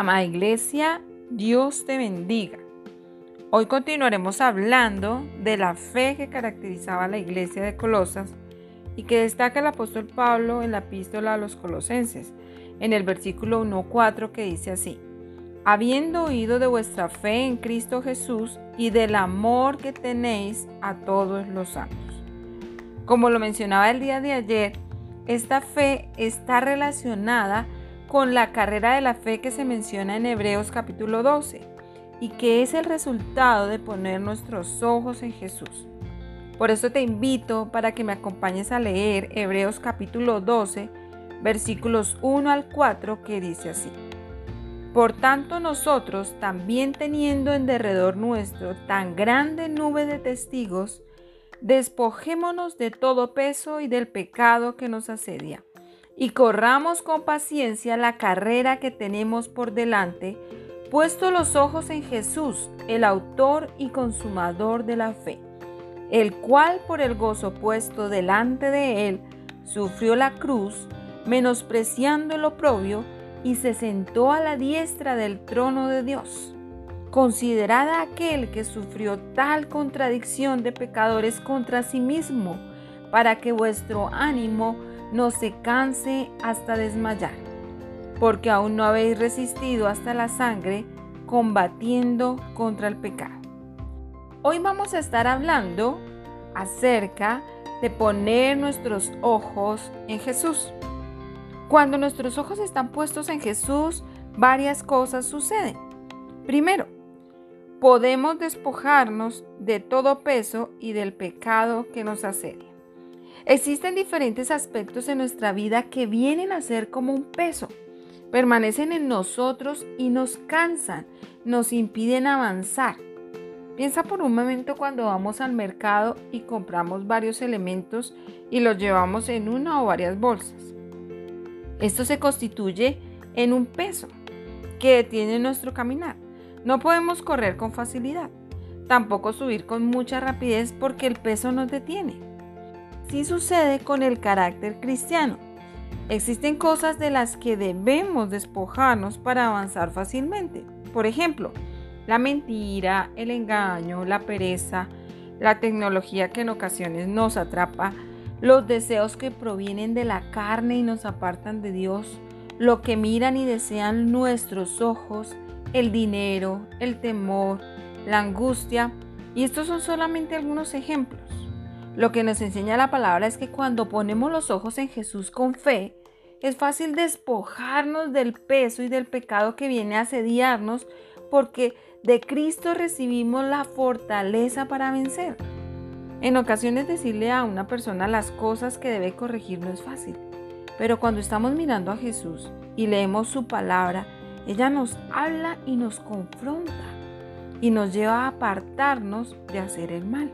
Amada Iglesia, Dios te bendiga. Hoy continuaremos hablando de la fe que caracterizaba a la iglesia de Colosas y que destaca el apóstol Pablo en la epístola a los colosenses, en el versículo 1.4 que dice así, habiendo oído de vuestra fe en Cristo Jesús y del amor que tenéis a todos los santos. Como lo mencionaba el día de ayer, esta fe está relacionada con la carrera de la fe que se menciona en Hebreos capítulo 12 y que es el resultado de poner nuestros ojos en Jesús. Por eso te invito para que me acompañes a leer Hebreos capítulo 12, versículos 1 al 4, que dice así. Por tanto nosotros, también teniendo en derredor nuestro tan grande nube de testigos, despojémonos de todo peso y del pecado que nos asedia y corramos con paciencia la carrera que tenemos por delante, puesto los ojos en Jesús, el autor y consumador de la fe, el cual por el gozo puesto delante de él sufrió la cruz, menospreciando el oprobio, y se sentó a la diestra del trono de Dios. Considerad a aquel que sufrió tal contradicción de pecadores contra sí mismo, para que vuestro ánimo no se canse hasta desmayar, porque aún no habéis resistido hasta la sangre combatiendo contra el pecado. Hoy vamos a estar hablando acerca de poner nuestros ojos en Jesús. Cuando nuestros ojos están puestos en Jesús, varias cosas suceden. Primero, podemos despojarnos de todo peso y del pecado que nos asedia. Existen diferentes aspectos en nuestra vida que vienen a ser como un peso. Permanecen en nosotros y nos cansan, nos impiden avanzar. Piensa por un momento cuando vamos al mercado y compramos varios elementos y los llevamos en una o varias bolsas. Esto se constituye en un peso que detiene nuestro caminar. No podemos correr con facilidad, tampoco subir con mucha rapidez porque el peso nos detiene. Así sucede con el carácter cristiano. Existen cosas de las que debemos despojarnos para avanzar fácilmente. Por ejemplo, la mentira, el engaño, la pereza, la tecnología que en ocasiones nos atrapa, los deseos que provienen de la carne y nos apartan de Dios, lo que miran y desean nuestros ojos, el dinero, el temor, la angustia, y estos son solamente algunos ejemplos. Lo que nos enseña la palabra es que cuando ponemos los ojos en Jesús con fe, es fácil despojarnos del peso y del pecado que viene a asediarnos porque de Cristo recibimos la fortaleza para vencer. En ocasiones decirle a una persona las cosas que debe corregir no es fácil, pero cuando estamos mirando a Jesús y leemos su palabra, ella nos habla y nos confronta y nos lleva a apartarnos de hacer el mal.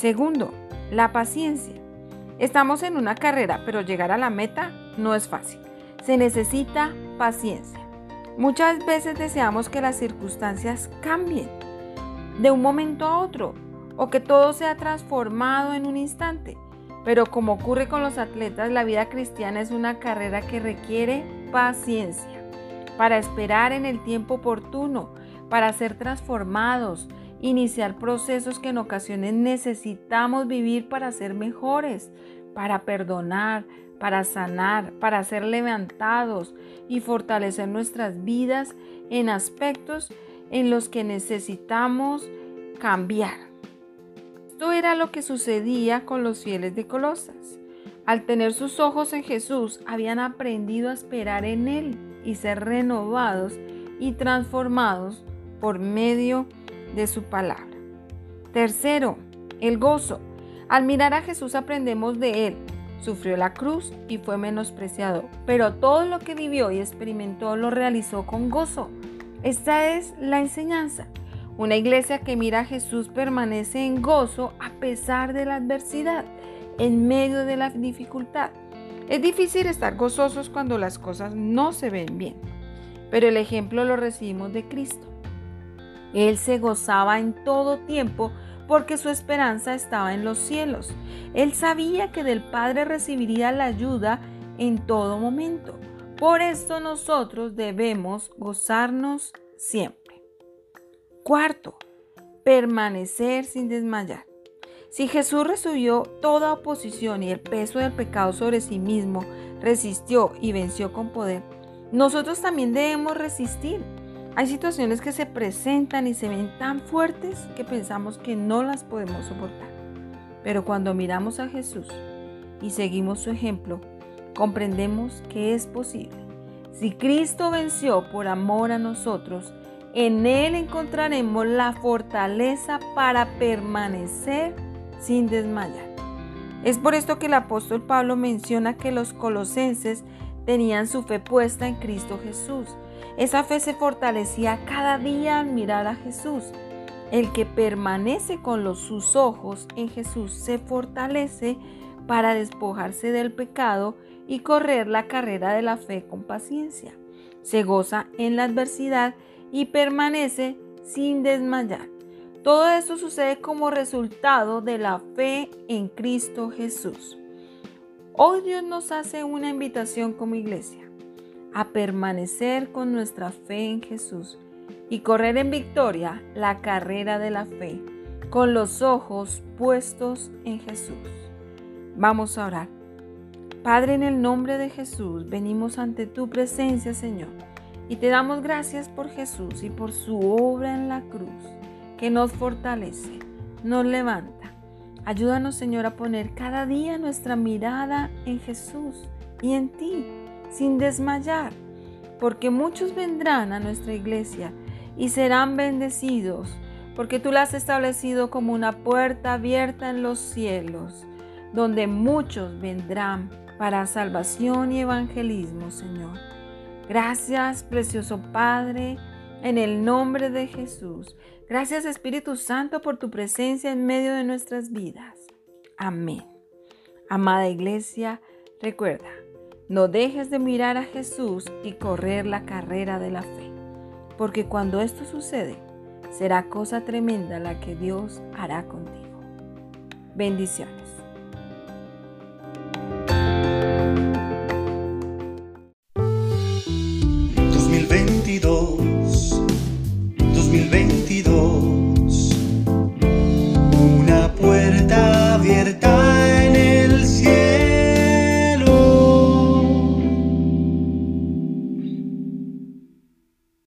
Segundo, la paciencia. Estamos en una carrera, pero llegar a la meta no es fácil. Se necesita paciencia. Muchas veces deseamos que las circunstancias cambien de un momento a otro o que todo sea transformado en un instante. Pero como ocurre con los atletas, la vida cristiana es una carrera que requiere paciencia para esperar en el tiempo oportuno, para ser transformados, iniciar procesos que en ocasiones necesitamos vivir para ser mejores, para perdonar, para sanar, para ser levantados y fortalecer nuestras vidas en aspectos en los que necesitamos cambiar. Esto era lo que sucedía con los fieles de Colosas. Al tener sus ojos en Jesús, habían aprendido a esperar en Él y ser renovados y transformados por medio de de su palabra. Tercero, el gozo. Al mirar a Jesús aprendemos de él. Sufrió la cruz y fue menospreciado, pero todo lo que vivió y experimentó lo realizó con gozo. Esta es la enseñanza. Una iglesia que mira a Jesús permanece en gozo a pesar de la adversidad, en medio de la dificultad. Es difícil estar gozosos cuando las cosas no se ven bien, pero el ejemplo lo recibimos de Cristo. Él se gozaba en todo tiempo porque su esperanza estaba en los cielos. Él sabía que del Padre recibiría la ayuda en todo momento. Por esto nosotros debemos gozarnos siempre. Cuarto, permanecer sin desmayar. Si Jesús resubió toda oposición y el peso del pecado sobre sí mismo, resistió y venció con poder, nosotros también debemos resistir. Hay situaciones que se presentan y se ven tan fuertes que pensamos que no las podemos soportar. Pero cuando miramos a Jesús y seguimos su ejemplo, comprendemos que es posible. Si Cristo venció por amor a nosotros, en Él encontraremos la fortaleza para permanecer sin desmayar. Es por esto que el apóstol Pablo menciona que los colosenses tenían su fe puesta en Cristo Jesús. Esa fe se fortalecía cada día al mirar a Jesús. El que permanece con los, sus ojos en Jesús se fortalece para despojarse del pecado y correr la carrera de la fe con paciencia. Se goza en la adversidad y permanece sin desmayar. Todo esto sucede como resultado de la fe en Cristo Jesús. Hoy Dios nos hace una invitación como iglesia a permanecer con nuestra fe en Jesús y correr en victoria la carrera de la fe con los ojos puestos en Jesús. Vamos a orar. Padre, en el nombre de Jesús, venimos ante tu presencia, Señor, y te damos gracias por Jesús y por su obra en la cruz que nos fortalece, nos levanta. Ayúdanos, Señor, a poner cada día nuestra mirada en Jesús y en ti, sin desmayar, porque muchos vendrán a nuestra iglesia y serán bendecidos, porque tú la has establecido como una puerta abierta en los cielos, donde muchos vendrán para salvación y evangelismo, Señor. Gracias, precioso Padre, en el nombre de Jesús. Gracias Espíritu Santo por tu presencia en medio de nuestras vidas. Amén. Amada iglesia, recuerda, no dejes de mirar a Jesús y correr la carrera de la fe, porque cuando esto sucede, será cosa tremenda la que Dios hará contigo. Bendiciones. 2020